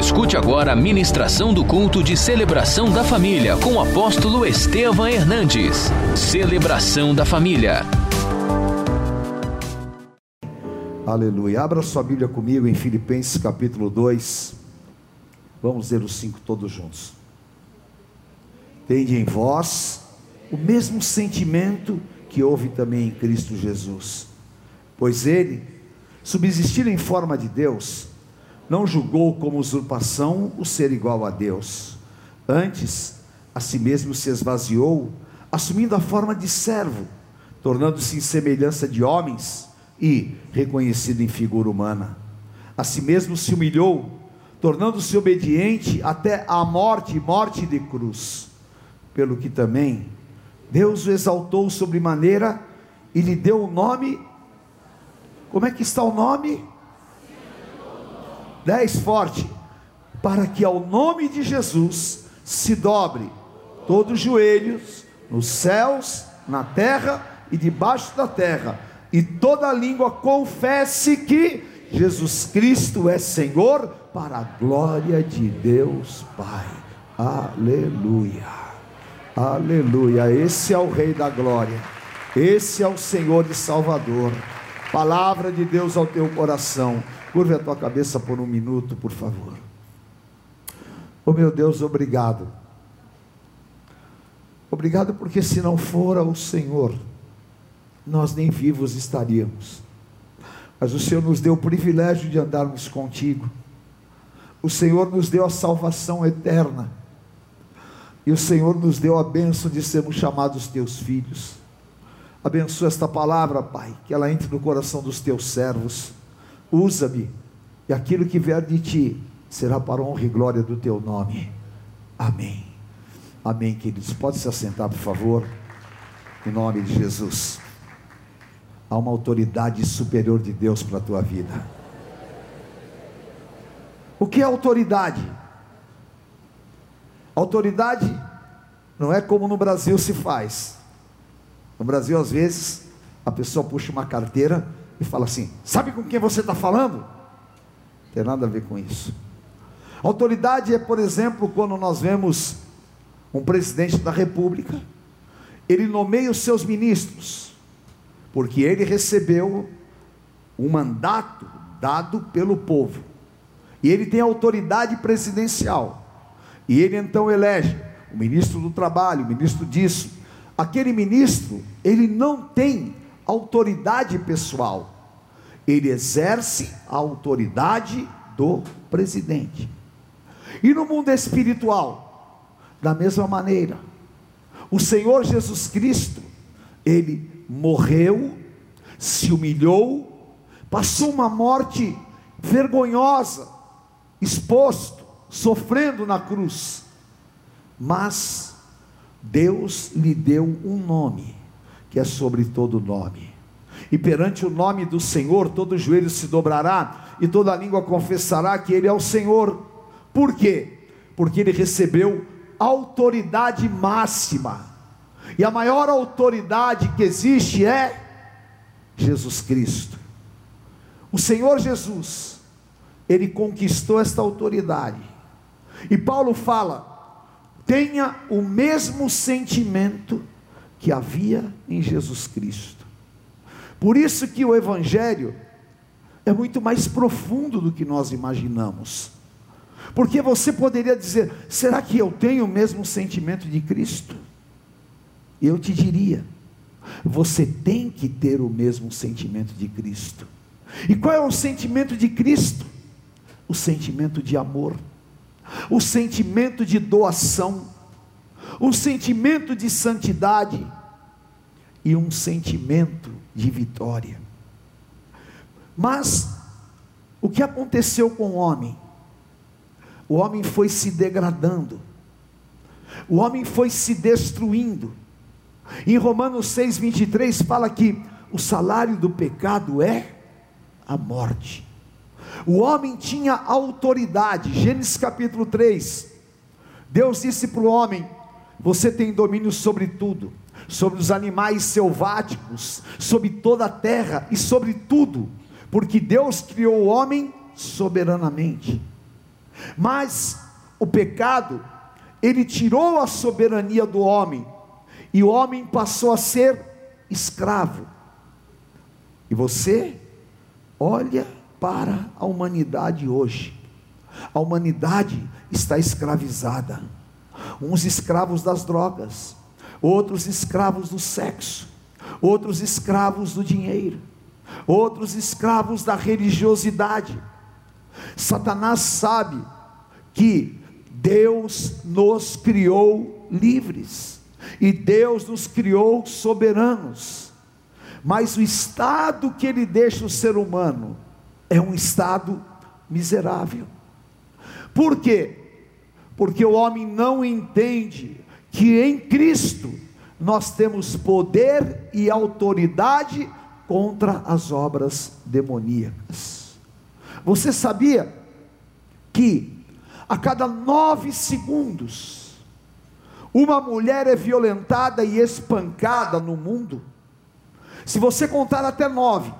Escute agora a ministração do culto de celebração da família com o apóstolo Estevam Hernandes. Celebração da família. Aleluia. Abra sua Bíblia comigo em Filipenses capítulo 2. Vamos ler os cinco todos juntos. Tende em vós o mesmo sentimento que houve também em Cristo Jesus. Pois ele, subsistir em forma de Deus, não julgou como usurpação o ser igual a Deus. Antes, a si mesmo se esvaziou, assumindo a forma de servo, tornando-se em semelhança de homens e reconhecido em figura humana. A si mesmo se humilhou, tornando-se obediente até a morte morte de cruz. Pelo que também Deus o exaltou sobremaneira e lhe deu o nome. Como é que está o nome? 10 forte, para que ao nome de Jesus se dobre todos os joelhos, nos céus, na terra e debaixo da terra, e toda língua confesse que Jesus Cristo é Senhor, para a glória de Deus Pai. Aleluia. Aleluia. Esse é o Rei da glória. Esse é o Senhor e Salvador. Palavra de Deus ao teu coração. Curve a tua cabeça por um minuto, por favor. Oh meu Deus, obrigado. Obrigado porque se não fora o Senhor, nós nem vivos estaríamos. Mas o Senhor nos deu o privilégio de andarmos contigo. O Senhor nos deu a salvação eterna. E o Senhor nos deu a bênção de sermos chamados teus filhos. Abençoa esta palavra, Pai, que ela entre no coração dos teus servos usa-me, e aquilo que vier de ti será para honra e glória do teu nome. Amém. Amém, queridos. Pode se assentar, por favor, em nome de Jesus. Há uma autoridade superior de Deus para a tua vida. O que é autoridade? Autoridade não é como no Brasil se faz. No Brasil, às vezes, a pessoa puxa uma carteira e fala assim: Sabe com quem você está falando? Não tem nada a ver com isso. Autoridade é, por exemplo, quando nós vemos um presidente da república, ele nomeia os seus ministros, porque ele recebeu um mandato dado pelo povo, e ele tem autoridade presidencial, e ele então elege o ministro do trabalho, o ministro disso. Aquele ministro, ele não tem autoridade pessoal, ele exerce a autoridade do presidente. E no mundo espiritual, da mesma maneira, o Senhor Jesus Cristo, ele morreu, se humilhou, passou uma morte vergonhosa, exposto, sofrendo na cruz, mas Deus lhe deu um nome que é sobre todo nome. E perante o nome do Senhor, todo joelho se dobrará e toda língua confessará que Ele é o Senhor. Por quê? Porque ele recebeu autoridade máxima. E a maior autoridade que existe é Jesus Cristo. O Senhor Jesus, ele conquistou esta autoridade. E Paulo fala: tenha o mesmo sentimento que havia em Jesus Cristo. Por isso que o Evangelho é muito mais profundo do que nós imaginamos. Porque você poderia dizer: será que eu tenho o mesmo sentimento de Cristo? Eu te diria: você tem que ter o mesmo sentimento de Cristo. E qual é o sentimento de Cristo? O sentimento de amor, o sentimento de doação, um sentimento de santidade e um sentimento de vitória. Mas o que aconteceu com o homem? O homem foi se degradando, o homem foi se destruindo. Em Romanos 6,23 fala que o salário do pecado é a morte. O homem tinha autoridade, Gênesis capítulo 3. Deus disse para o homem: Você tem domínio sobre tudo, sobre os animais selváticos, sobre toda a terra e sobre tudo, porque Deus criou o homem soberanamente. Mas o pecado, ele tirou a soberania do homem, e o homem passou a ser escravo. E você olha para a humanidade hoje. A humanidade está escravizada. Uns escravos das drogas, outros escravos do sexo, outros escravos do dinheiro, outros escravos da religiosidade. Satanás sabe que Deus nos criou livres e Deus nos criou soberanos, mas o estado que ele deixa o ser humano é um estado miserável. Por quê? Porque o homem não entende que em Cristo nós temos poder e autoridade contra as obras demoníacas. Você sabia que a cada nove segundos uma mulher é violentada e espancada no mundo? Se você contar até nove,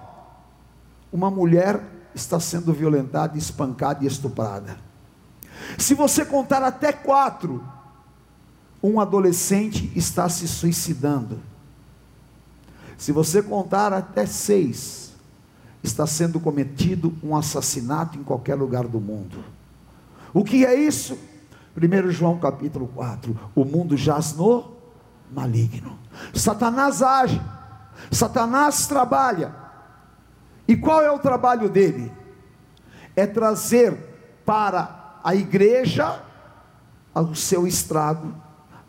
uma mulher está sendo violentada, espancada e estuprada. Se você contar até quatro, um adolescente está se suicidando. Se você contar até seis, está sendo cometido um assassinato em qualquer lugar do mundo. O que é isso? 1 João capítulo 4: o mundo jaz no maligno. Satanás age, Satanás trabalha. E qual é o trabalho dele? É trazer para a igreja o seu estrago,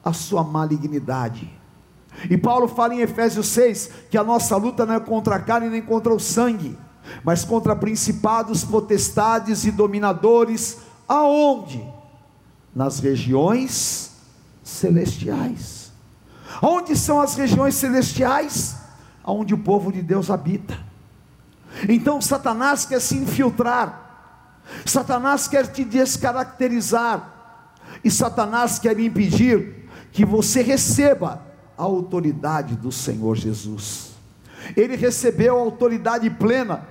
a sua malignidade. E Paulo fala em Efésios 6 que a nossa luta não é contra a carne nem contra o sangue, mas contra principados, potestades e dominadores, aonde? Nas regiões celestiais. Onde são as regiões celestiais? Onde o povo de Deus habita. Então Satanás quer se infiltrar, Satanás quer te descaracterizar, e Satanás quer impedir que você receba a autoridade do Senhor Jesus. Ele recebeu a autoridade plena,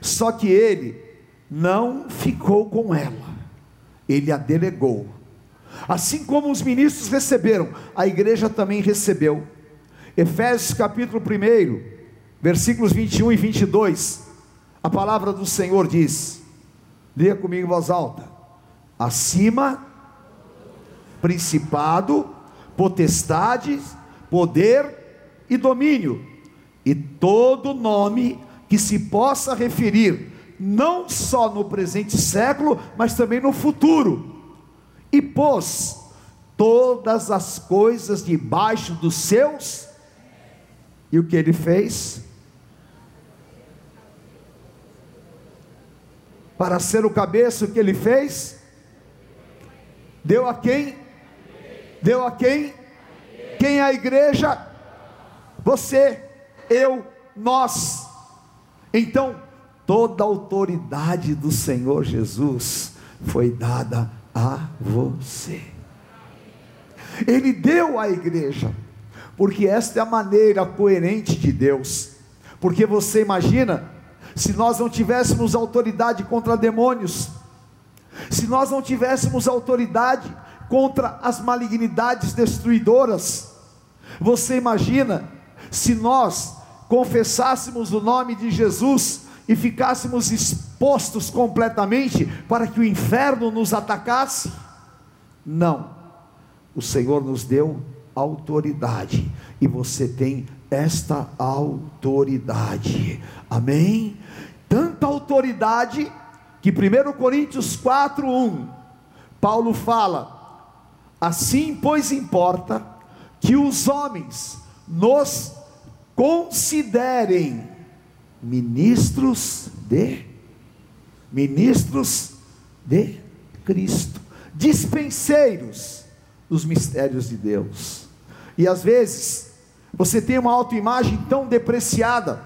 só que ele não ficou com ela, ele a delegou. Assim como os ministros receberam, a igreja também recebeu. Efésios capítulo 1, versículos 21 e 22, a palavra do Senhor diz: leia comigo em voz alta: acima principado, potestade, poder e domínio, e todo nome que se possa referir, não só no presente século, mas também no futuro, e pôs todas as coisas debaixo dos seus, e o que ele fez? Para ser o cabeça, o que ele fez? Deu a quem? Deu a quem? Quem é a igreja? Você, eu, nós. Então, toda a autoridade do Senhor Jesus foi dada a você. Ele deu à igreja, porque esta é a maneira coerente de Deus. Porque você imagina, se nós não tivéssemos autoridade contra demônios, se nós não tivéssemos autoridade contra as malignidades destruidoras. Você imagina se nós confessássemos o nome de Jesus e ficássemos expostos completamente para que o inferno nos atacasse? Não. O Senhor nos deu autoridade e você tem esta autoridade. Amém? Tanta autoridade que 1 Coríntios 4:1 Paulo fala: Assim, pois, importa que os homens nos considerem ministros de ministros de Cristo, dispenseiros dos mistérios de Deus. E às vezes você tem uma autoimagem tão depreciada,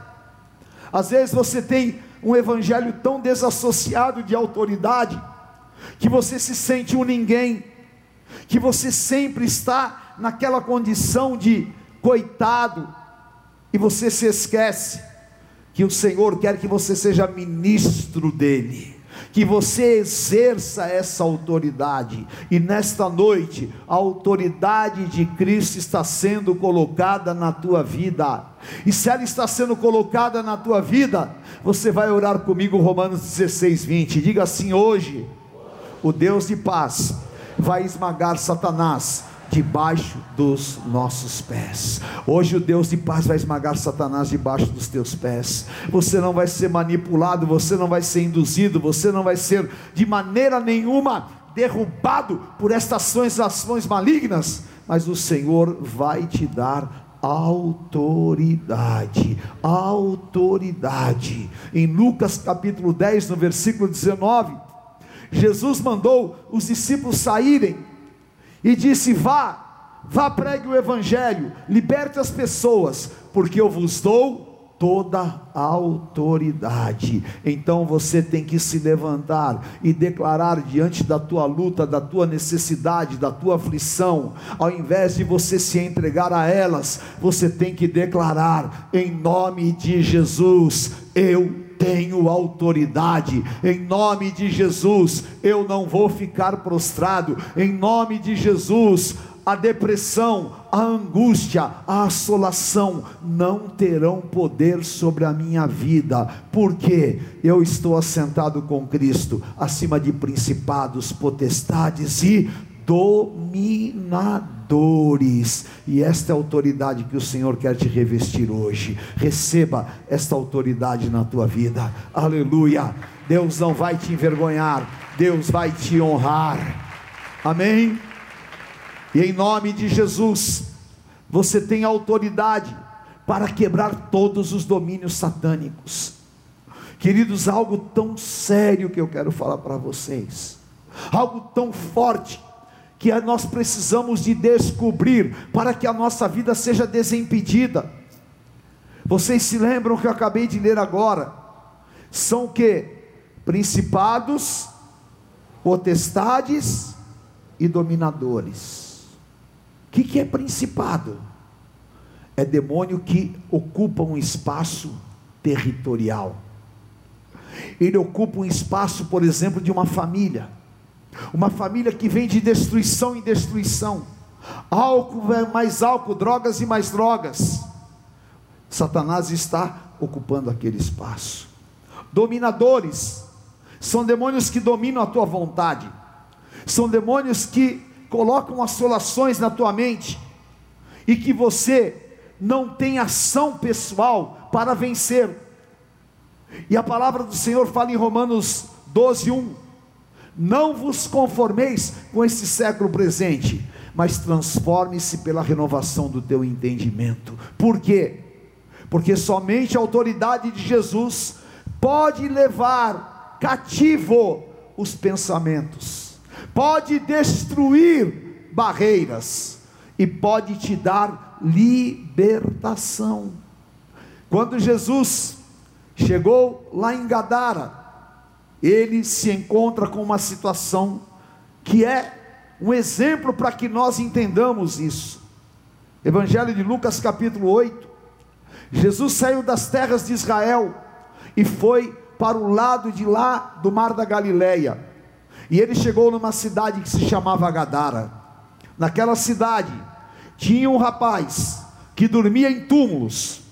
às vezes você tem um evangelho tão desassociado de autoridade, que você se sente um ninguém, que você sempre está naquela condição de coitado, e você se esquece que o Senhor quer que você seja ministro dEle, que você exerça essa autoridade. E nesta noite, a autoridade de Cristo está sendo colocada na tua vida. E se ela está sendo colocada na tua vida, você vai orar comigo Romanos 16, 20. Diga assim: hoje, o Deus de paz vai esmagar Satanás debaixo dos nossos pés. Hoje o Deus de paz vai esmagar Satanás debaixo dos teus pés. Você não vai ser manipulado, você não vai ser induzido, você não vai ser de maneira nenhuma derrubado por estas ações, ações malignas, mas o Senhor vai te dar autoridade, autoridade. Em Lucas capítulo 10, no versículo 19, Jesus mandou os discípulos saírem e disse: Vá, vá pregue o evangelho, liberte as pessoas, porque eu vos dou toda a autoridade. Então você tem que se levantar e declarar diante da tua luta, da tua necessidade, da tua aflição, ao invés de você se entregar a elas, você tem que declarar em nome de Jesus: eu tenho autoridade, em nome de Jesus, eu não vou ficar prostrado, em nome de Jesus, a depressão, a angústia, a assolação não terão poder sobre a minha vida, porque eu estou assentado com Cristo, acima de principados, potestades e dominadores. E esta é a autoridade que o Senhor quer te revestir hoje. Receba esta autoridade na tua vida. Aleluia. Deus não vai te envergonhar, Deus vai te honrar. Amém. E em nome de Jesus, você tem autoridade para quebrar todos os domínios satânicos. Queridos, algo tão sério que eu quero falar para vocês, algo tão forte que nós precisamos de descobrir para que a nossa vida seja desimpedida. Vocês se lembram que eu acabei de ler agora? São que principados, potestades e dominadores. O que, que é principado? É demônio que ocupa um espaço territorial. Ele ocupa um espaço, por exemplo, de uma família uma família que vem de destruição em destruição. Álcool, mais álcool, drogas e mais drogas. Satanás está ocupando aquele espaço. Dominadores são demônios que dominam a tua vontade. São demônios que colocam assolações na tua mente e que você não tem ação pessoal para vencer. E a palavra do Senhor fala em Romanos 12, 1: não vos conformeis com este século presente, mas transforme-se pela renovação do teu entendimento. Por quê? Porque somente a autoridade de Jesus pode levar cativo os pensamentos, pode destruir barreiras e pode te dar libertação. Quando Jesus chegou lá em Gadara, ele se encontra com uma situação que é um exemplo para que nós entendamos isso. Evangelho de Lucas, capítulo 8. Jesus saiu das terras de Israel e foi para o lado de lá do mar da Galileia. E ele chegou numa cidade que se chamava Gadara. Naquela cidade tinha um rapaz que dormia em túmulos,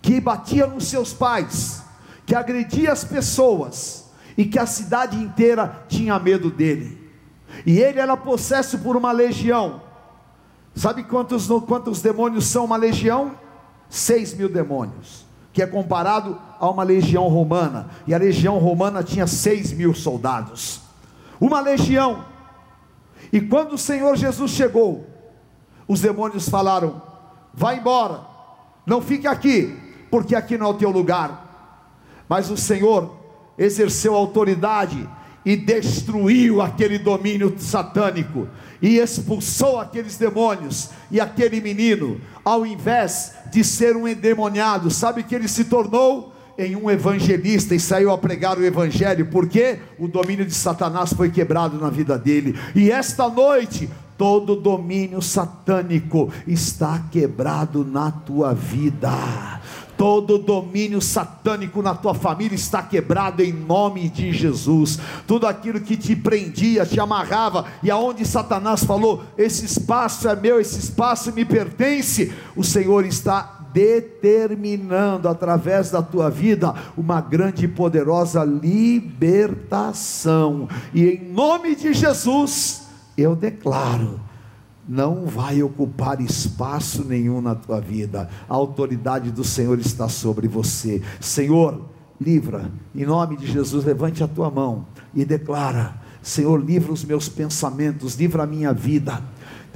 que batia nos seus pais, que agredia as pessoas e que a cidade inteira tinha medo dele. E ele era possesso por uma legião. Sabe quantos, quantos demônios são uma legião? Seis mil demônios, que é comparado a uma legião romana. E a legião romana tinha seis mil soldados. Uma legião. E quando o Senhor Jesus chegou, os demônios falaram: Vá embora, não fique aqui, porque aqui não é o teu lugar. Mas o Senhor exerceu autoridade e destruiu aquele domínio satânico e expulsou aqueles demônios e aquele menino, ao invés de ser um endemoniado, sabe que ele se tornou em um evangelista e saiu a pregar o evangelho, porque o domínio de Satanás foi quebrado na vida dele. E esta noite, todo domínio satânico está quebrado na tua vida Todo domínio satânico na tua família está quebrado em nome de Jesus. Tudo aquilo que te prendia, te amarrava, e aonde Satanás falou: Esse espaço é meu, esse espaço me pertence, o Senhor está determinando através da tua vida uma grande e poderosa libertação. E em nome de Jesus, eu declaro não vai ocupar espaço nenhum na tua vida. A autoridade do Senhor está sobre você. Senhor, livra, em nome de Jesus, levante a tua mão e declara: Senhor, livra os meus pensamentos, livra a minha vida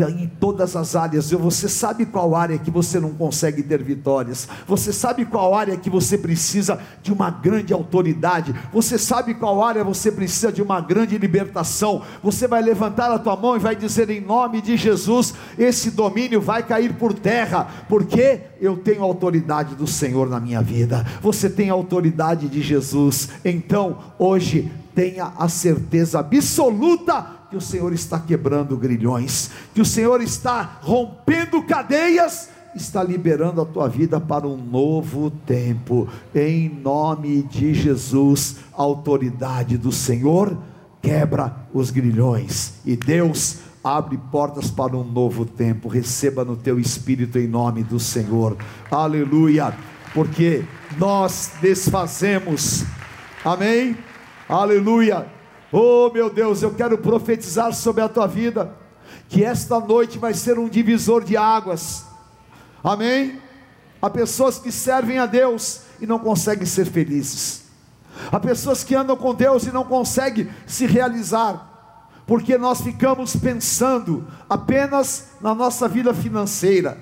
em todas as áreas. Você sabe qual área que você não consegue ter vitórias. Você sabe qual área que você precisa de uma grande autoridade. Você sabe qual área você precisa de uma grande libertação. Você vai levantar a tua mão e vai dizer em nome de Jesus, esse domínio vai cair por terra, porque eu tenho autoridade do Senhor na minha vida. Você tem a autoridade de Jesus. Então, hoje tenha a certeza absoluta que o Senhor está quebrando grilhões, que o Senhor está rompendo cadeias, está liberando a tua vida para um novo tempo, em nome de Jesus, autoridade do Senhor quebra os grilhões. E Deus abre portas para um novo tempo. Receba no teu espírito em nome do Senhor, aleluia, porque nós desfazemos, amém, aleluia Oh meu Deus, eu quero profetizar sobre a tua vida, que esta noite vai ser um divisor de águas, amém? Há pessoas que servem a Deus e não conseguem ser felizes, há pessoas que andam com Deus e não conseguem se realizar, porque nós ficamos pensando apenas na nossa vida financeira,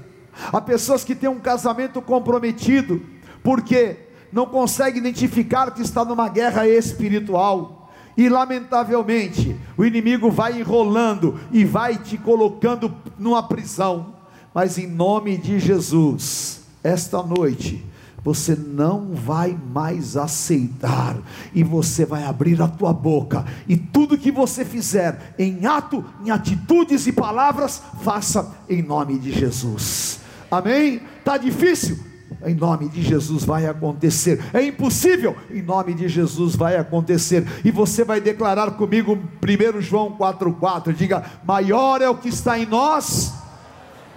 há pessoas que têm um casamento comprometido, porque não conseguem identificar que está numa guerra espiritual, e lamentavelmente, o inimigo vai enrolando e vai te colocando numa prisão. Mas em nome de Jesus, esta noite, você não vai mais aceitar, e você vai abrir a tua boca, e tudo que você fizer, em ato, em atitudes e palavras, faça em nome de Jesus. Amém? Está difícil? Em nome de Jesus vai acontecer. É impossível, em nome de Jesus vai acontecer. E você vai declarar comigo 1 João 4,4: diga: maior é o que está em nós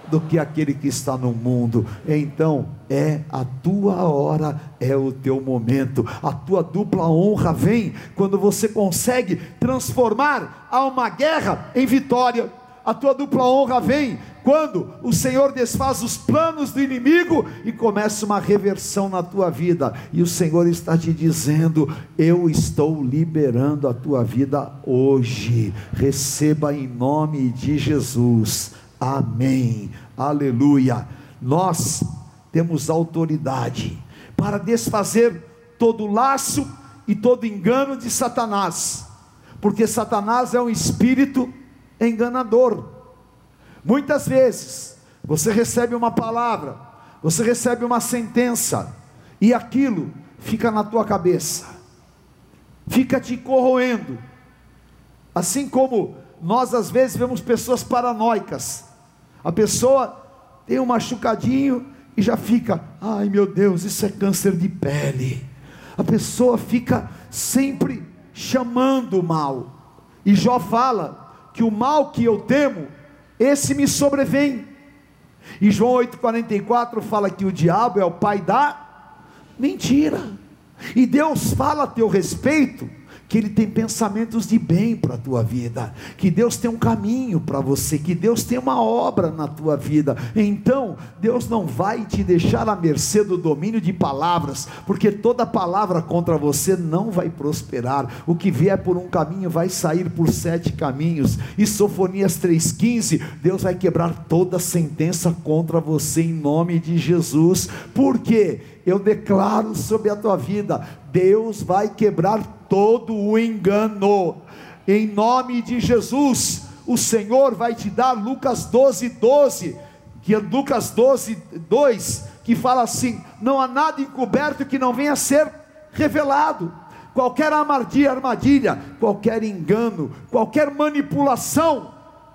do que aquele que está no mundo. Então, é a tua hora, é o teu momento. A tua dupla honra vem quando você consegue transformar a uma guerra em vitória. A tua dupla honra vem quando o Senhor desfaz os planos do inimigo e começa uma reversão na tua vida, e o Senhor está te dizendo: Eu estou liberando a tua vida hoje, receba em nome de Jesus, amém, aleluia. Nós temos autoridade para desfazer todo laço e todo engano de Satanás, porque Satanás é um espírito enganador. Muitas vezes você recebe uma palavra, você recebe uma sentença, e aquilo fica na tua cabeça, fica te corroendo. Assim como nós às vezes vemos pessoas paranoicas, a pessoa tem um machucadinho e já fica, ai meu Deus, isso é câncer de pele. A pessoa fica sempre chamando o mal. E Jó fala que o mal que eu temo esse me sobrevém. E João 8,44 fala que o diabo é o pai da mentira. E Deus fala a teu respeito que Ele tem pensamentos de bem para a tua vida, que Deus tem um caminho para você, que Deus tem uma obra na tua vida. Então, Deus não vai te deixar à mercê do domínio de palavras, porque toda palavra contra você não vai prosperar. O que vier por um caminho vai sair por sete caminhos. E Sofonias 3,15, Deus vai quebrar toda sentença contra você em nome de Jesus. Por quê? Eu declaro sobre a tua vida: Deus vai quebrar todo o engano, em nome de Jesus. O Senhor vai te dar Lucas 12, 12, que é Lucas 12, 2, que fala assim: não há nada encoberto que não venha a ser revelado. Qualquer armadilha, armadilha, qualquer engano, qualquer manipulação,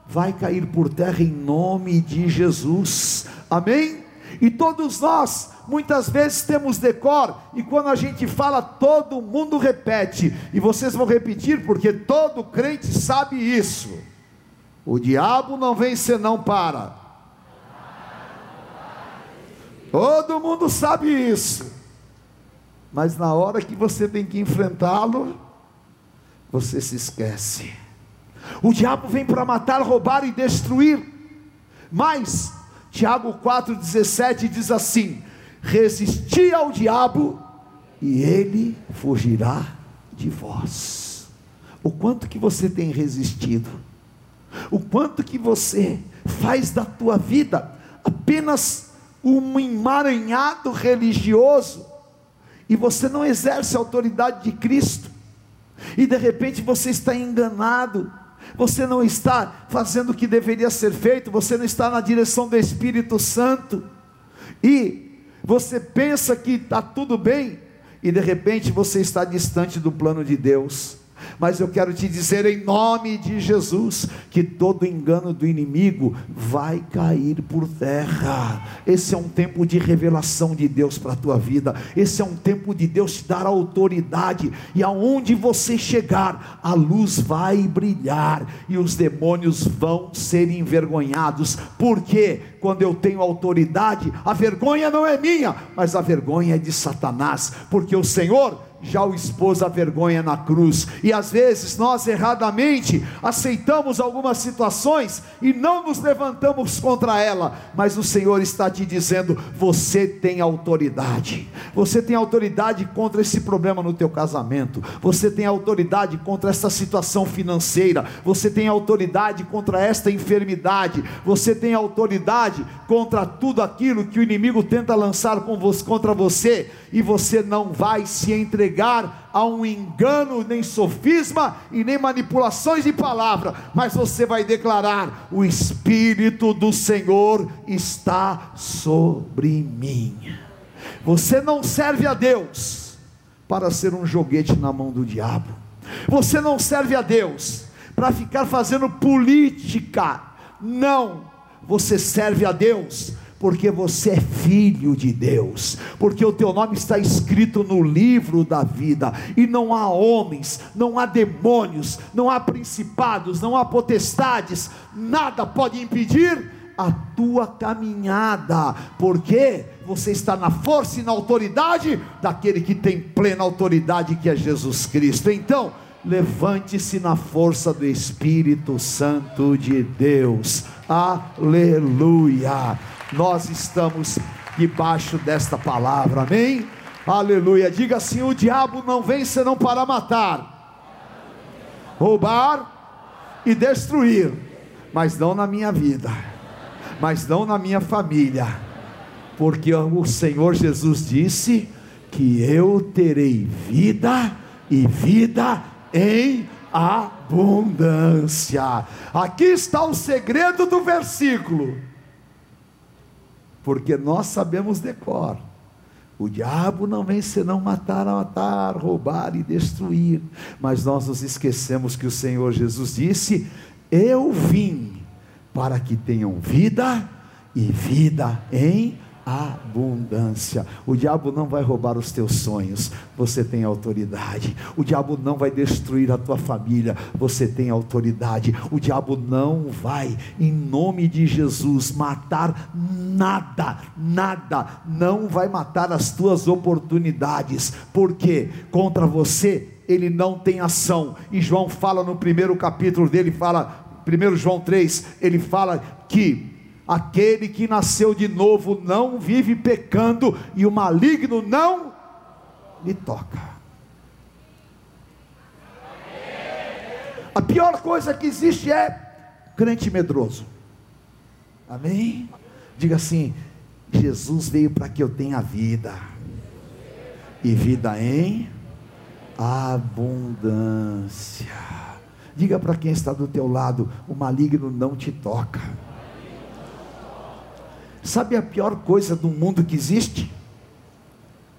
vai cair por terra em nome de Jesus. Amém? E todos nós, muitas vezes, temos decor, e quando a gente fala, todo mundo repete, e vocês vão repetir, porque todo crente sabe isso. O diabo não vem senão para. Todo mundo sabe isso. Mas na hora que você tem que enfrentá-lo, você se esquece. O diabo vem para matar, roubar e destruir. Mas Tiago 4,17 diz assim: resisti ao diabo e ele fugirá de vós. O quanto que você tem resistido, o quanto que você faz da tua vida apenas um emaranhado religioso, e você não exerce a autoridade de Cristo, e de repente você está enganado, você não está fazendo o que deveria ser feito, você não está na direção do Espírito Santo, e você pensa que está tudo bem, e de repente você está distante do plano de Deus. Mas eu quero te dizer em nome de Jesus que todo engano do inimigo vai cair por terra. Esse é um tempo de revelação de Deus para a tua vida. Esse é um tempo de Deus te dar autoridade e aonde você chegar, a luz vai brilhar e os demônios vão ser envergonhados. Porque quando eu tenho autoridade, a vergonha não é minha, mas a vergonha é de Satanás, porque o Senhor já o expôs à vergonha na cruz. E às vezes nós erradamente aceitamos algumas situações e não nos levantamos contra ela, mas o Senhor está te dizendo: você tem autoridade. Você tem autoridade contra esse problema no teu casamento. Você tem autoridade contra essa situação financeira. Você tem autoridade contra esta enfermidade. Você tem autoridade contra tudo aquilo que o inimigo tenta lançar contra você e você não vai se entregar a um engano, nem sofisma e nem manipulações de palavra, mas você vai declarar: o Espírito do Senhor está sobre mim. Você não serve a Deus para ser um joguete na mão do diabo. Você não serve a Deus para ficar fazendo política. Não, você serve a Deus porque você é filho de Deus, porque o teu nome está escrito no livro da vida, e não há homens, não há demônios, não há principados, não há potestades, nada pode impedir a tua caminhada, porque você está na força e na autoridade daquele que tem plena autoridade, que é Jesus Cristo. Então, levante-se na força do Espírito Santo de Deus. Aleluia nós estamos debaixo desta palavra, amém? Aleluia. Diga assim: o diabo não vem senão para matar, roubar e destruir, mas não na minha vida, mas não na minha família, porque o Senhor Jesus disse que eu terei vida e vida em abundância. Aqui está o segredo do versículo porque nós sabemos decor. O diabo não vem senão matar, matar, roubar e destruir. Mas nós nos esquecemos que o Senhor Jesus disse: Eu vim para que tenham vida e vida em abundância. O diabo não vai roubar os teus sonhos, você tem autoridade. O diabo não vai destruir a tua família, você tem autoridade. O diabo não vai, em nome de Jesus, matar nada, nada, não vai matar as tuas oportunidades, porque contra você ele não tem ação. E João fala no primeiro capítulo dele, fala, 1 João 3, ele fala que Aquele que nasceu de novo não vive pecando e o maligno não lhe toca. A pior coisa que existe é crente medroso. Amém? Diga assim: Jesus veio para que eu tenha vida, e vida em abundância. Diga para quem está do teu lado: o maligno não te toca. Sabe a pior coisa do mundo que existe?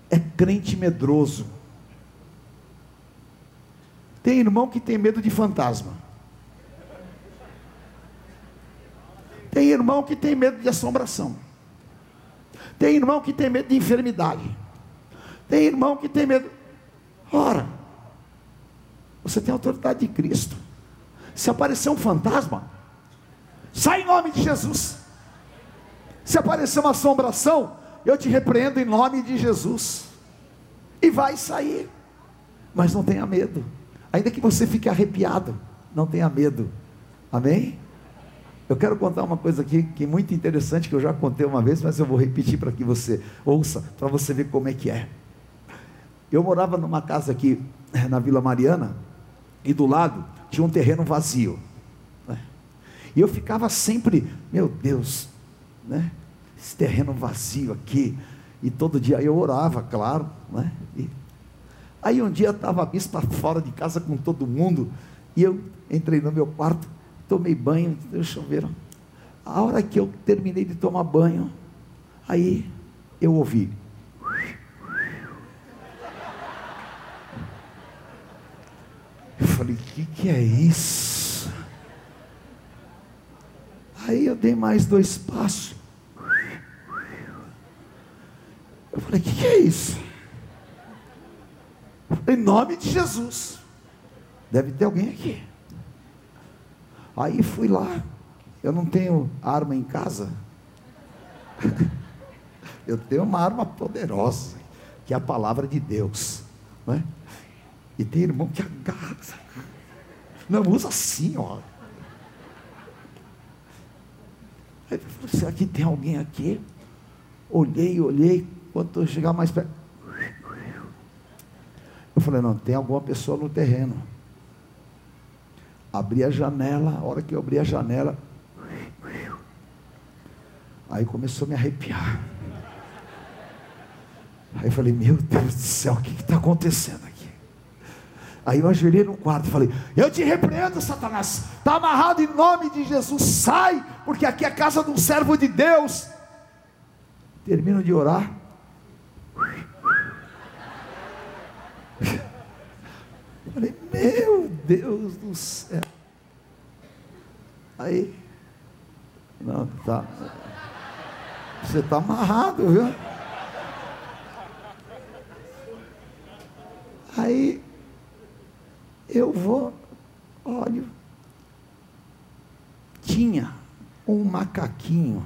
É crente medroso. Tem irmão que tem medo de fantasma. Tem irmão que tem medo de assombração. Tem irmão que tem medo de enfermidade. Tem irmão que tem medo. Ora, você tem a autoridade de Cristo. Se aparecer um fantasma, sai em nome de Jesus. Se aparecer uma assombração, eu te repreendo em nome de Jesus. E vai sair. Mas não tenha medo. Ainda que você fique arrepiado, não tenha medo. Amém? Eu quero contar uma coisa aqui que é muito interessante, que eu já contei uma vez, mas eu vou repetir para que você ouça, para você ver como é que é. Eu morava numa casa aqui eh, na Vila Mariana, e do lado tinha um terreno vazio. Né? E eu ficava sempre, meu Deus, né? esse terreno vazio aqui. E todo dia eu orava, claro. Né? E aí um dia estava a bispa fora de casa com todo mundo, e eu entrei no meu quarto, tomei banho, deixa eu ver. A hora que eu terminei de tomar banho, aí eu ouvi. Eu falei, o que, que é isso? Aí eu dei mais dois passos. Eu falei, o que, que é isso? Em nome de Jesus. Deve ter alguém aqui. Aí fui lá, eu não tenho arma em casa. eu tenho uma arma poderosa, que é a palavra de Deus. Não é? E tem irmão que agarra. Não, usa assim, ó. Aí eu falei, será que tem alguém aqui? Olhei, olhei, quando eu chegar mais perto. Eu falei, não, tem alguma pessoa no terreno. Abri a janela, a hora que eu abri a janela, aí começou a me arrepiar. Aí eu falei, meu Deus do céu, o que está acontecendo aqui? Aí eu ajoelhei no quarto e falei, eu te repreendo, Satanás, está amarrado em nome de Jesus, sai, porque aqui é a casa de um servo de Deus. Termino de orar. Falei, meu Deus do céu. Aí, não, tá. Você está amarrado, viu? Aí, eu vou, olho, tinha um macaquinho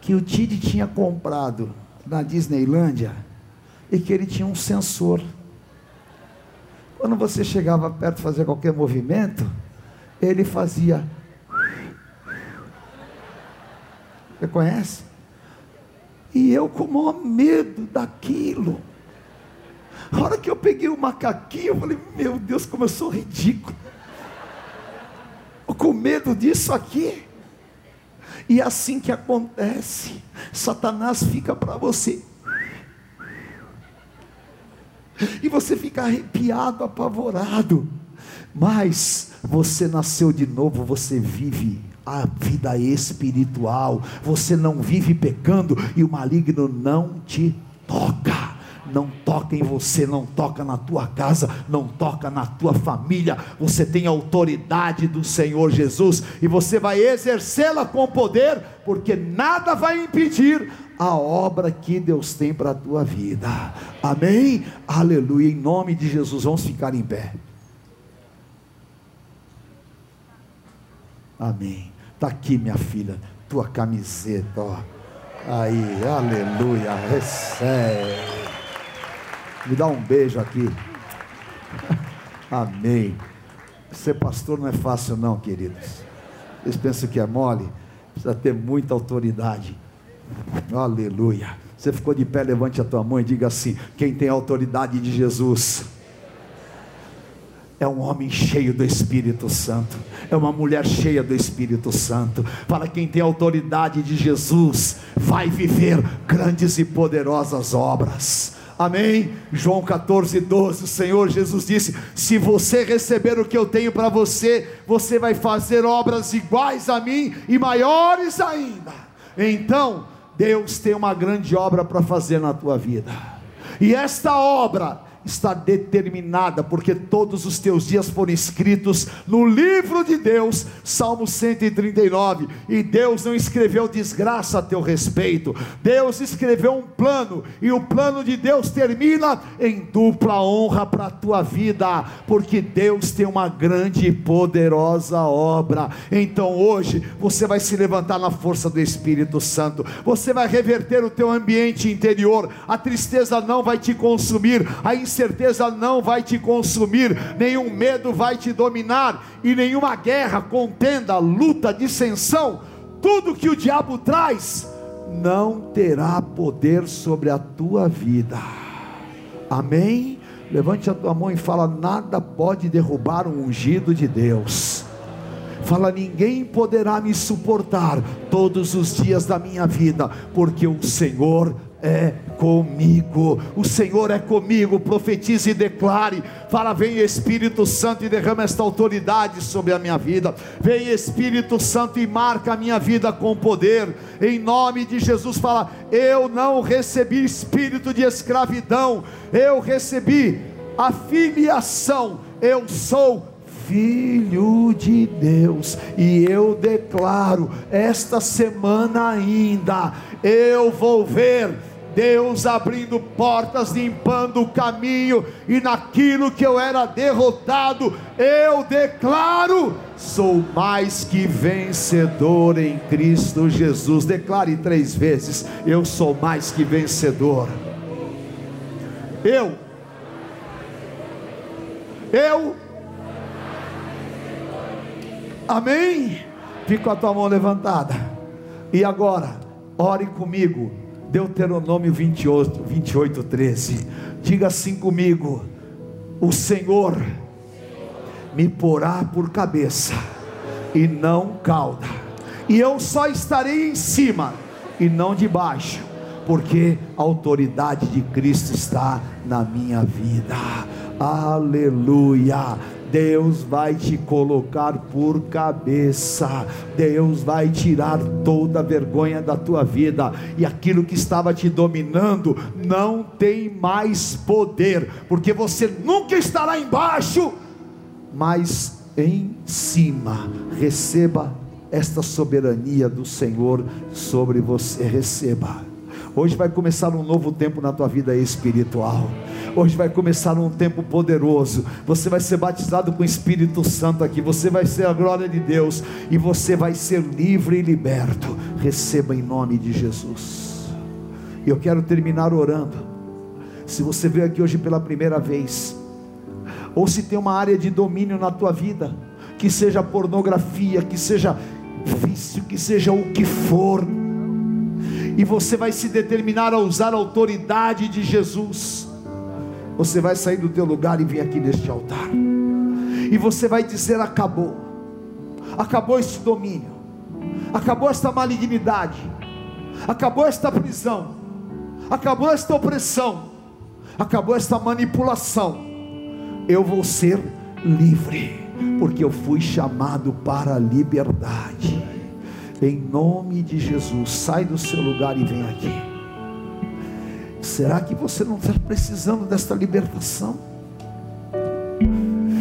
que o Tid tinha comprado na Disneylândia e que ele tinha um sensor. Quando você chegava perto de fazer qualquer movimento, ele fazia. Você conhece? E eu com o maior medo daquilo. A hora que eu peguei o macaquinho, eu falei, meu Deus, como eu sou ridículo. Com medo disso aqui. E é assim que acontece. Satanás fica para você e você fica arrepiado, apavorado. Mas você nasceu de novo, você vive a vida espiritual, você não vive pecando e o maligno não te toca. Não toca em você, não toca na tua casa, não toca na tua família. Você tem autoridade do Senhor Jesus e você vai exercê-la com poder, porque nada vai impedir a obra que Deus tem para a tua vida. Amém? Aleluia. Em nome de Jesus, vamos ficar em pé. Amém. Está aqui, minha filha, tua camiseta, ó. Aí, aleluia. Recebe. Me dá um beijo aqui. Amém. Ser pastor não é fácil, não, queridos. Vocês pensam que é mole? Precisa ter muita autoridade. Aleluia. Você ficou de pé, levante a tua mão e diga assim: quem tem autoridade de Jesus é um homem cheio do Espírito Santo, é uma mulher cheia do Espírito Santo. Para quem tem autoridade de Jesus, vai viver grandes e poderosas obras. Amém? João 14, 12, o Senhor Jesus disse: Se você receber o que eu tenho para você, você vai fazer obras iguais a mim e maiores ainda. Então, Deus tem uma grande obra para fazer na tua vida. E esta obra está determinada, porque todos os teus dias foram escritos no livro de Deus, Salmo 139. E Deus não escreveu desgraça a teu respeito, Deus escreveu um plano, e o plano de Deus termina em dupla honra para a tua vida, porque Deus tem uma grande e poderosa obra. Então hoje você vai se levantar na força do Espírito Santo, você vai reverter o teu ambiente interior, a tristeza não vai te consumir, a incerteza não vai te consumir, nenhum medo vai te dominar, e nenhuma guerra, contenda, luta, dissensão, tudo que o diabo traz, não terá poder sobre a tua vida. Amém? Levante a tua mão e fala: nada pode derrubar o ungido de Deus. Fala, ninguém poderá me suportar todos os dias da minha vida, porque o Senhor é comigo. O Senhor é comigo. Profetize e declare. Fala, vem Espírito Santo e derrama esta autoridade sobre a minha vida. Vem Espírito Santo e marca a minha vida com poder. Em nome de Jesus, fala: Eu não recebi espírito de escravidão, eu recebi a filiação. Eu sou filho de Deus, e eu declaro esta semana ainda, eu vou ver Deus abrindo portas, limpando o caminho, e naquilo que eu era derrotado, eu declaro: sou mais que vencedor em Cristo Jesus. Declare três vezes: eu sou mais que vencedor. Eu, eu, amém? Fica com a tua mão levantada, e agora, ore comigo Deuteronômio 28, 28, 13. Diga assim comigo: O Senhor me porá por cabeça e não cauda, e eu só estarei em cima e não debaixo, porque a autoridade de Cristo está na minha vida. Aleluia. Deus vai te colocar por cabeça, Deus vai tirar toda a vergonha da tua vida, e aquilo que estava te dominando não tem mais poder, porque você nunca estará embaixo, mas em cima. Receba esta soberania do Senhor sobre você, receba. Hoje vai começar um novo tempo na tua vida espiritual. Hoje vai começar um tempo poderoso. Você vai ser batizado com o Espírito Santo aqui. Você vai ser a glória de Deus. E você vai ser livre e liberto. Receba em nome de Jesus. E eu quero terminar orando. Se você veio aqui hoje pela primeira vez, ou se tem uma área de domínio na tua vida, que seja pornografia, que seja vício, que seja o que for, e você vai se determinar a usar a autoridade de Jesus você vai sair do teu lugar e vir aqui neste altar. E você vai dizer: acabou. Acabou este domínio. Acabou esta malignidade. Acabou esta prisão. Acabou esta opressão. Acabou esta manipulação. Eu vou ser livre, porque eu fui chamado para a liberdade. Em nome de Jesus, sai do seu lugar e vem aqui. Será que você não está precisando desta libertação?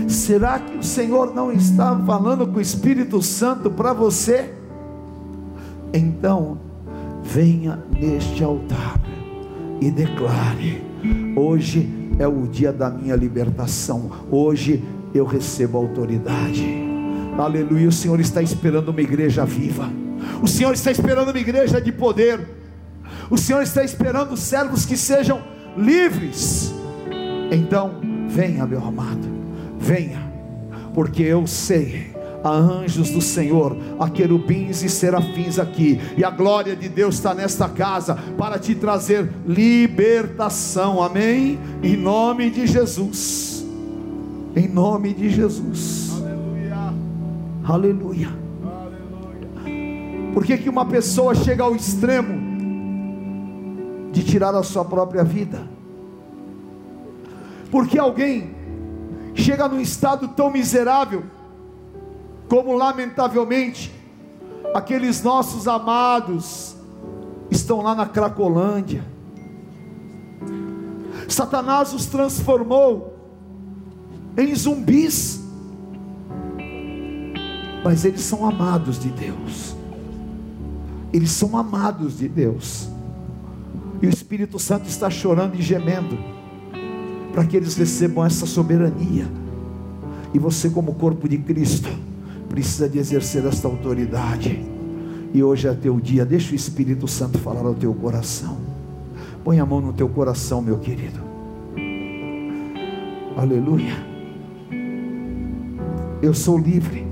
Será que o Senhor não está falando com o Espírito Santo para você? Então, venha neste altar e declare: hoje é o dia da minha libertação, hoje eu recebo autoridade. Aleluia, o Senhor está esperando uma igreja viva, o Senhor está esperando uma igreja de poder. O Senhor está esperando servos que sejam livres. Então, venha, meu amado, venha, porque eu sei há anjos do Senhor, há querubins e serafins aqui, e a glória de Deus está nesta casa para te trazer libertação, amém? Em nome de Jesus, em nome de Jesus, aleluia, aleluia. Por que, que uma pessoa chega ao extremo de tirar a sua própria vida. Porque alguém chega num estado tão miserável, como lamentavelmente aqueles nossos amados estão lá na Cracolândia. Satanás os transformou em zumbis, mas eles são amados de Deus. Eles são amados de Deus. E o Espírito Santo está chorando e gemendo para que eles recebam essa soberania. E você, como corpo de Cristo, precisa de exercer esta autoridade. E hoje é teu dia, deixa o Espírito Santo falar ao teu coração. Põe a mão no teu coração, meu querido. Aleluia. Eu sou livre.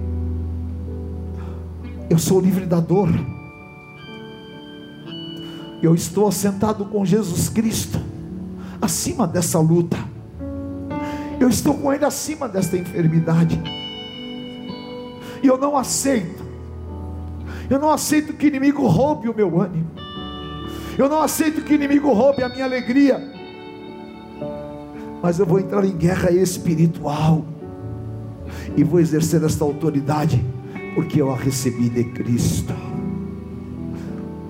Eu sou livre da dor. Eu estou assentado com Jesus Cristo, acima dessa luta. Eu estou com Ele acima desta enfermidade. E eu não aceito. Eu não aceito que inimigo roube o meu ânimo. Eu não aceito que inimigo roube a minha alegria. Mas eu vou entrar em guerra espiritual. E vou exercer esta autoridade. Porque eu a recebi de Cristo.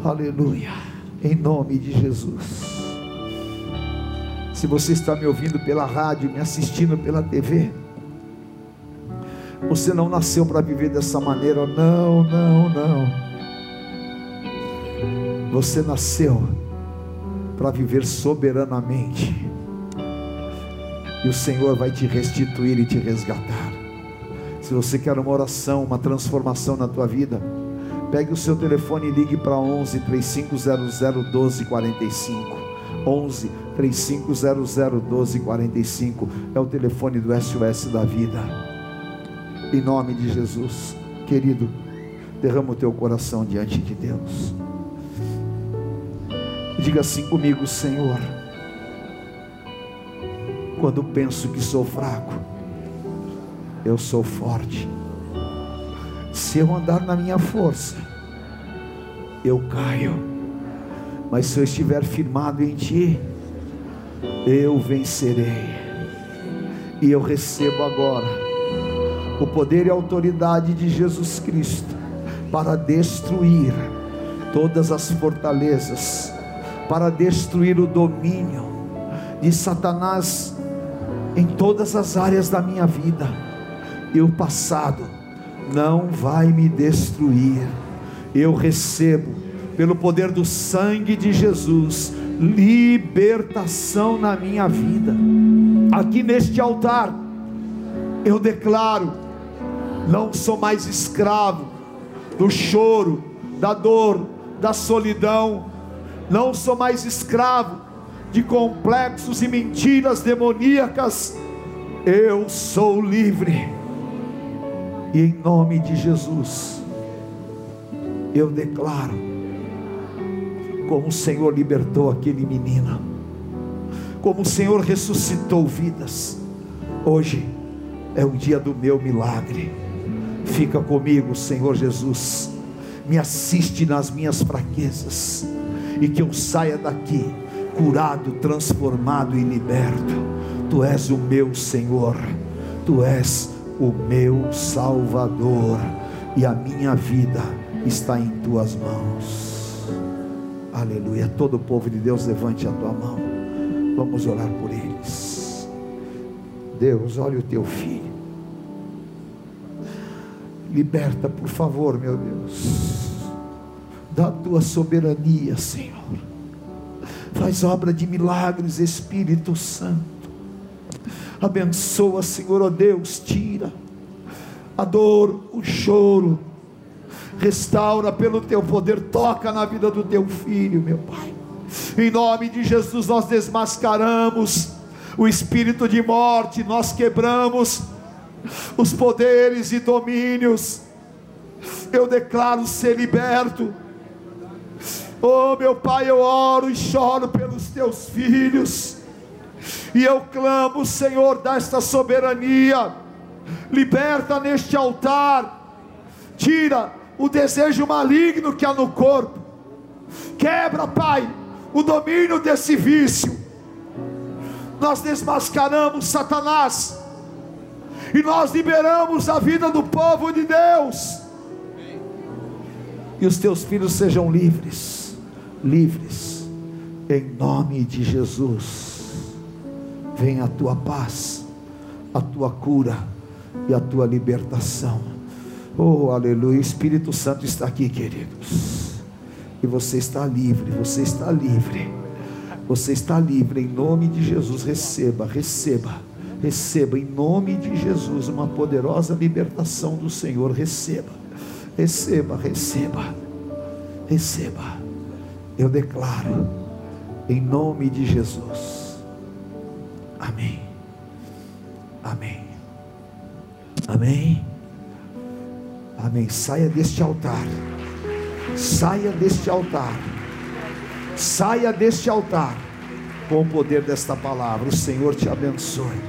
Aleluia em nome de Jesus. Se você está me ouvindo pela rádio, me assistindo pela TV, você não nasceu para viver dessa maneira, não, não, não. Você nasceu para viver soberanamente, e o Senhor vai te restituir e te resgatar. Se você quer uma oração, uma transformação na tua vida, Pegue o seu telefone e ligue para 11 3500 1245. 11 3500 1245 é o telefone do SOS da vida. Em nome de Jesus, querido, derrama o teu coração diante de Deus. Diga assim comigo, Senhor. Quando penso que sou fraco, eu sou forte se eu andar na minha força, eu caio. Mas se eu estiver firmado em Ti, eu vencerei. E eu recebo agora o poder e a autoridade de Jesus Cristo para destruir todas as fortalezas, para destruir o domínio de Satanás em todas as áreas da minha vida. E o passado não vai me destruir. Eu recebo, pelo poder do sangue de Jesus, libertação na minha vida. Aqui neste altar, eu declaro: não sou mais escravo do choro, da dor, da solidão, não sou mais escravo de complexos e mentiras demoníacas. Eu sou livre e em nome de Jesus, eu declaro, como o Senhor libertou aquele menino, como o Senhor ressuscitou vidas, hoje é o dia do meu milagre. Fica comigo, Senhor Jesus, me assiste nas minhas fraquezas, e que eu saia daqui curado, transformado e liberto. Tu és o meu Senhor, Tu és o meu Salvador, e a minha vida está em tuas mãos. Aleluia. Todo o povo de Deus, levante a tua mão. Vamos orar por eles. Deus, olha o teu filho. Liberta, por favor, meu Deus, da tua soberania, Senhor. Faz obra de milagres, Espírito Santo Abençoa, Senhor, ó Deus, tira a dor, o choro, restaura pelo teu poder, toca na vida do teu filho, meu Pai. Em nome de Jesus, nós desmascaramos o espírito de morte, nós quebramos os poderes e domínios. Eu declaro ser liberto. Oh, meu Pai, eu oro e choro pelos teus filhos e eu clamo, Senhor, desta soberania, liberta neste altar, tira o desejo maligno que há no corpo, quebra, Pai, o domínio desse vício. Nós desmascaramos Satanás e nós liberamos a vida do povo de Deus. E os teus filhos sejam livres, livres, em nome de Jesus. Venha a tua paz, a tua cura e a tua libertação. Oh, aleluia. O Espírito Santo está aqui, queridos. E você está livre, você está livre. Você está livre em nome de Jesus. Receba, receba, receba em nome de Jesus uma poderosa libertação do Senhor. Receba, receba, receba, receba. Eu declaro em nome de Jesus. Amém. Amém. Amém. Amém. Saia deste altar. Saia deste altar. Saia deste altar com o poder desta palavra. O Senhor te abençoe.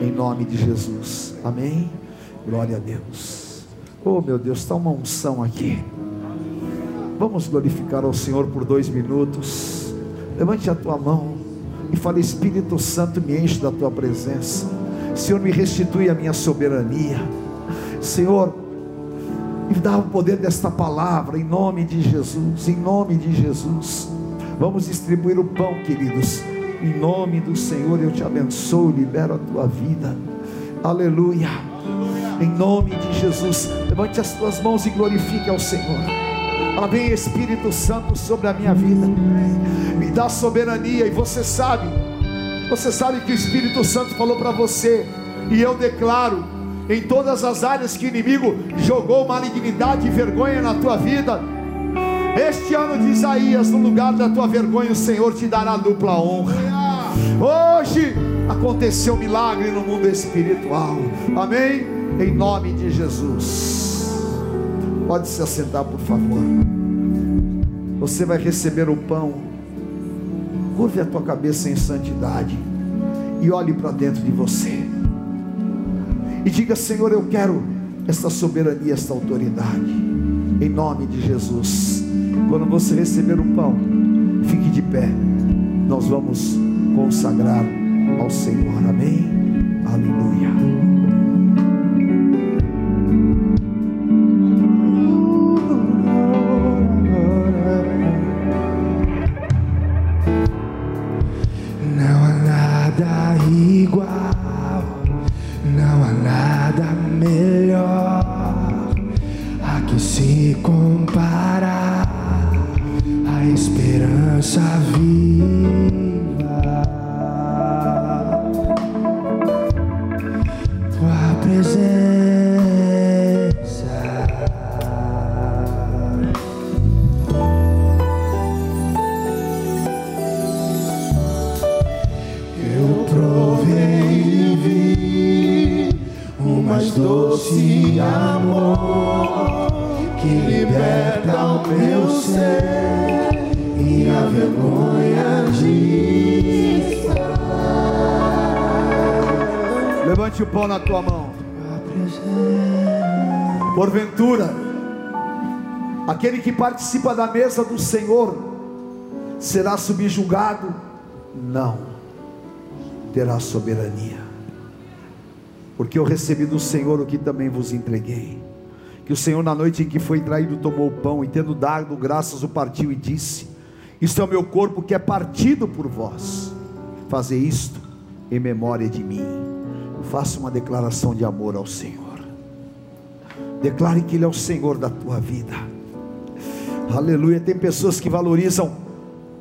Em nome de Jesus. Amém. Glória a Deus. Oh meu Deus, está uma unção aqui. Vamos glorificar ao Senhor por dois minutos. Levante a tua mão fale: Espírito Santo, me enche da tua presença. Senhor, me restitui a minha soberania. Senhor, me dá o poder desta palavra em nome de Jesus. Em nome de Jesus. Vamos distribuir o pão, queridos. Em nome do Senhor, eu te abençoo, libero a tua vida. Aleluia. Em nome de Jesus, levante as tuas mãos e glorifique ao Senhor. Amém, Espírito Santo, sobre a minha vida. Dá soberania. E você sabe, você sabe que o Espírito Santo falou para você. E eu declaro em todas as áreas que o inimigo jogou malignidade e vergonha na tua vida. Este ano de Isaías, no lugar da tua vergonha, o Senhor te dará dupla honra. Hoje aconteceu um milagre no mundo espiritual. Amém? Em nome de Jesus. Pode se assentar, por favor. Você vai receber o pão. Curve a tua cabeça em santidade e olhe para dentro de você. E diga: Senhor, eu quero esta soberania, esta autoridade. Em nome de Jesus. Quando você receber o pão, fique de pé. Nós vamos consagrar ao Senhor. Amém. Aleluia. Participa da mesa do Senhor será subjugado? Não, terá soberania, porque eu recebi do Senhor o que também vos entreguei. Que o Senhor, na noite em que foi traído, tomou o pão e, tendo dado graças, o partiu e disse: Isto é o meu corpo que é partido por vós. Fazer isto em memória de mim. Faça uma declaração de amor ao Senhor. Declare que Ele é o Senhor da tua vida. Aleluia. Tem pessoas que valorizam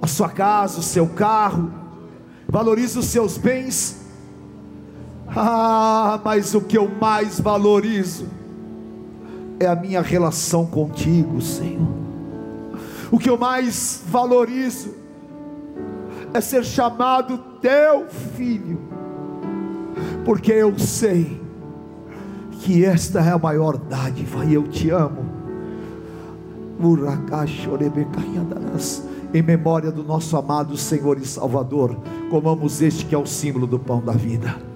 a sua casa, o seu carro, valorizam os seus bens. Ah, mas o que eu mais valorizo é a minha relação contigo, Senhor. O que eu mais valorizo é ser chamado teu filho, porque eu sei que esta é a maior dádiva e eu te amo em memória do nosso amado Senhor e Salvador, comamos este que é o símbolo do pão da vida.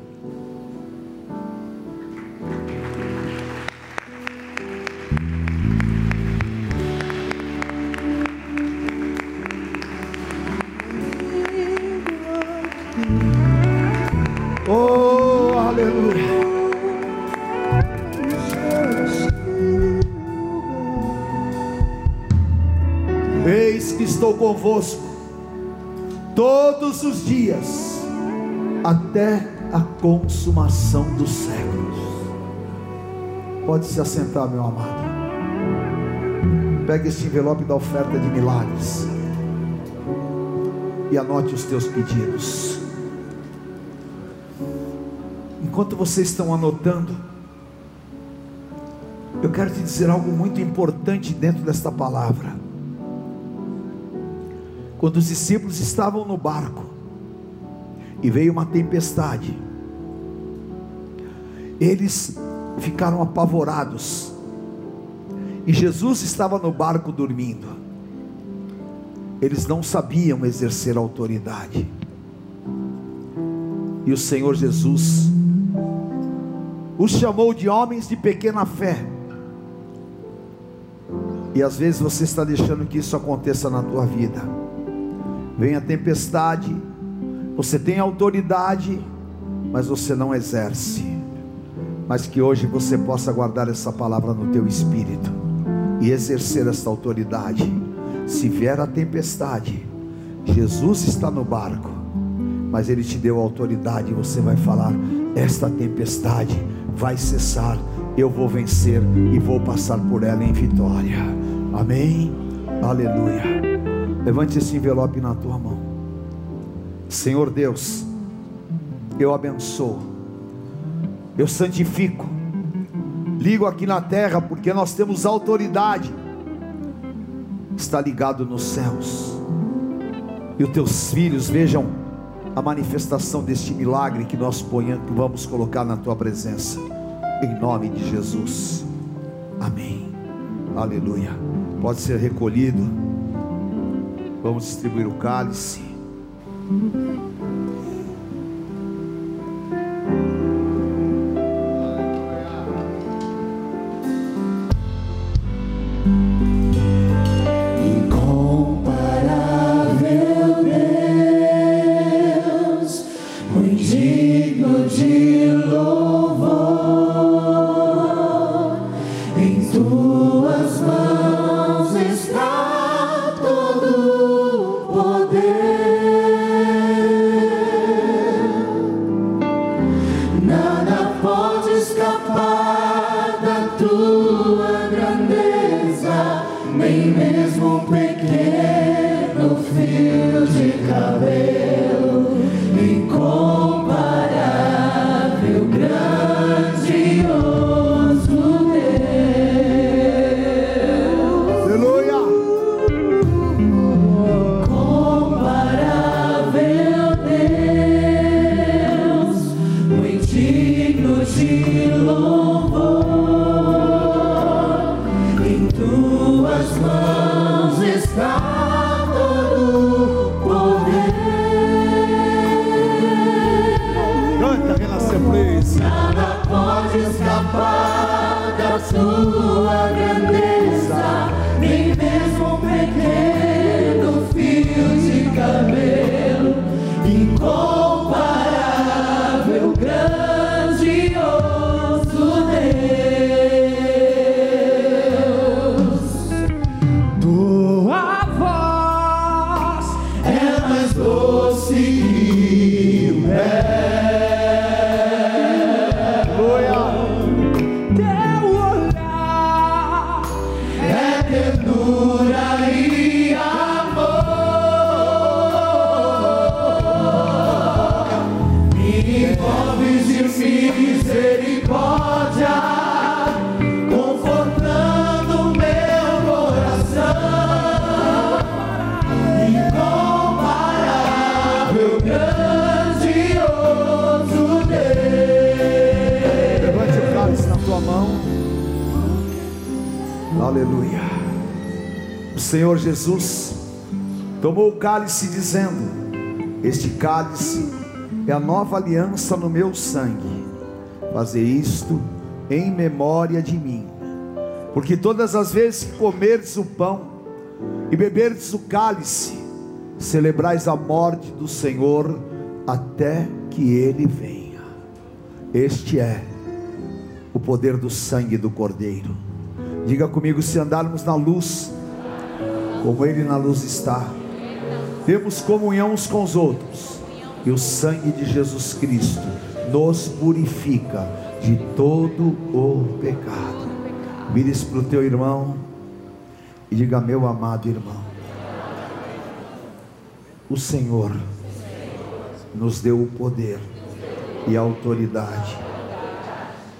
Convosco todos os dias, até a consumação dos séculos. Pode se assentar, meu amado. Pegue este envelope da oferta de milagres e anote os teus pedidos. Enquanto vocês estão anotando, eu quero te dizer algo muito importante dentro desta palavra. Quando os discípulos estavam no barco e veio uma tempestade, eles ficaram apavorados. E Jesus estava no barco dormindo. Eles não sabiam exercer autoridade. E o Senhor Jesus os chamou de homens de pequena fé. E às vezes você está deixando que isso aconteça na tua vida. Vem a tempestade, você tem autoridade, mas você não exerce. Mas que hoje você possa guardar essa palavra no teu espírito e exercer essa autoridade. Se vier a tempestade, Jesus está no barco, mas ele te deu autoridade e você vai falar: esta tempestade vai cessar, eu vou vencer e vou passar por ela em vitória. Amém? Aleluia. Levante esse envelope na tua mão. Senhor Deus, eu abençoo, eu santifico, ligo aqui na terra, porque nós temos autoridade, está ligado nos céus, e os teus filhos vejam a manifestação deste milagre que nós ponhamos, que vamos colocar na tua presença, em nome de Jesus, amém, aleluia. Pode ser recolhido, vamos distribuir o cálice. Senhor Jesus tomou o cálice, dizendo: Este cálice é a nova aliança no meu sangue. Fazer isto em memória de mim, porque todas as vezes que comerdes o pão e beberdes o cálice, celebrais a morte do Senhor até que ele venha. Este é o poder do sangue do Cordeiro. Diga comigo: se andarmos na luz, como Ele na luz está. Temos comunhão uns com os outros. E o sangue de Jesus Cristo nos purifica de todo o pecado. Vire-se para o teu irmão e diga: Meu amado irmão, o Senhor nos deu o poder e a autoridade,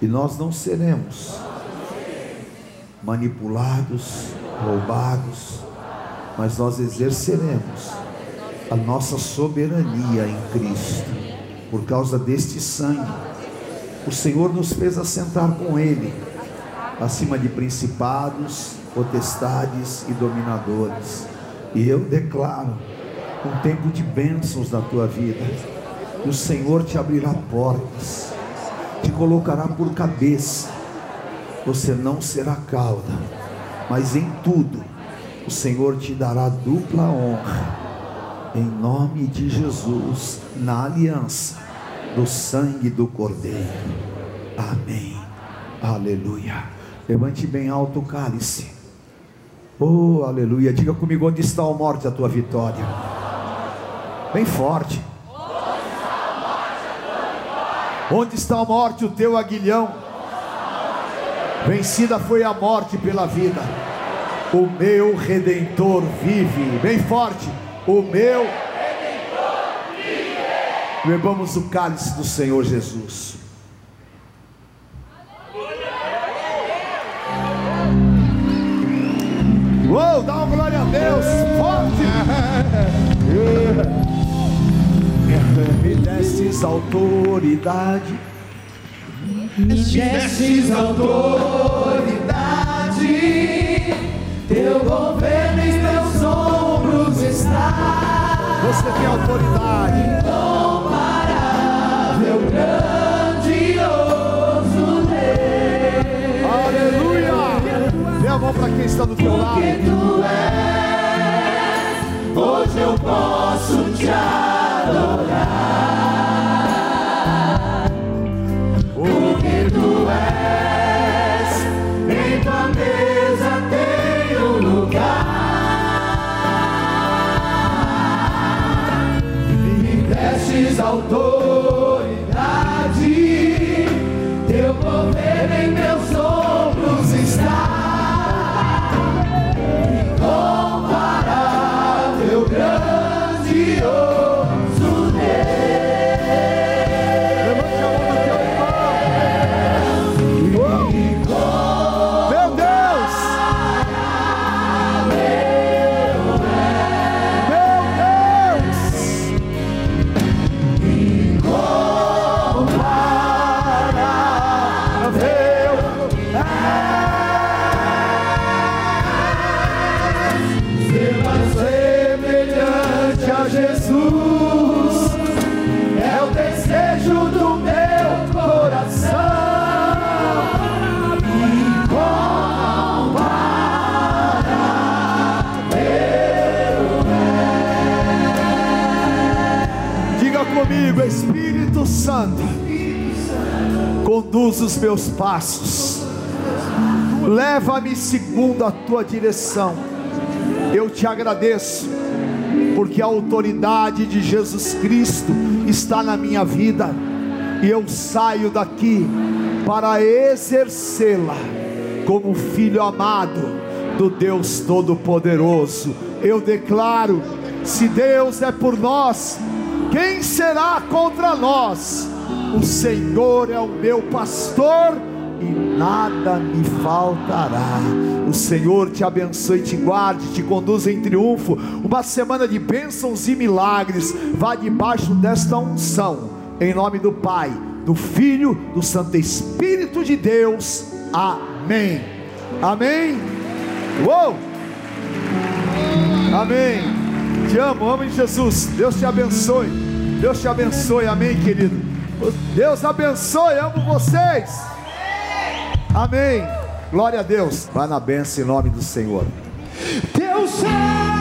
e nós não seremos manipulados, roubados, mas nós exerceremos a nossa soberania em Cristo, por causa deste sangue. O Senhor nos fez assentar com Ele, acima de principados, potestades e dominadores. E eu declaro um tempo de bênçãos na tua vida. E o Senhor te abrirá portas, te colocará por cabeça. Você não será cauda, mas em tudo o Senhor te dará dupla honra. Em nome de Jesus, na aliança do sangue do Cordeiro. Amém. Aleluia. Levante bem alto o cálice. Oh, aleluia. Diga comigo onde está a morte, a tua vitória. Bem forte. Onde está a morte, o teu aguilhão? Vencida foi a morte pela vida. O meu redentor vive. Bem forte. O meu redentor vive. Bebamos o cálice do Senhor Jesus. Uou, dá uma glória a Deus, forte. Me destes autoridade. Me destes autoridade. Teu governo em teus ombros está. Você tem autoridade. Incomparável, grandioso Deus. Aleluia. Dê a mão para quem está do teu lado. Porque tu és, hoje eu posso te adorar. Passos, leva-me segundo a tua direção. Eu te agradeço, porque a autoridade de Jesus Cristo está na minha vida, e eu saio daqui para exercê-la como filho amado do Deus Todo-Poderoso. Eu declaro: se Deus é por nós, quem será contra nós? O Senhor é o meu pastor e nada me faltará. O Senhor te abençoe, te guarde, te conduza em triunfo. Uma semana de bênçãos e milagres. Vá debaixo desta unção. Em nome do Pai, do Filho, do Santo Espírito de Deus. Amém. Amém. Uou! Amém. Te amo, amo em Jesus. Deus te abençoe. Deus te abençoe. Amém, querido. Deus abençoe. Amo vocês. Amém. Glória a Deus. Vai na benção em nome do Senhor. Teu sangue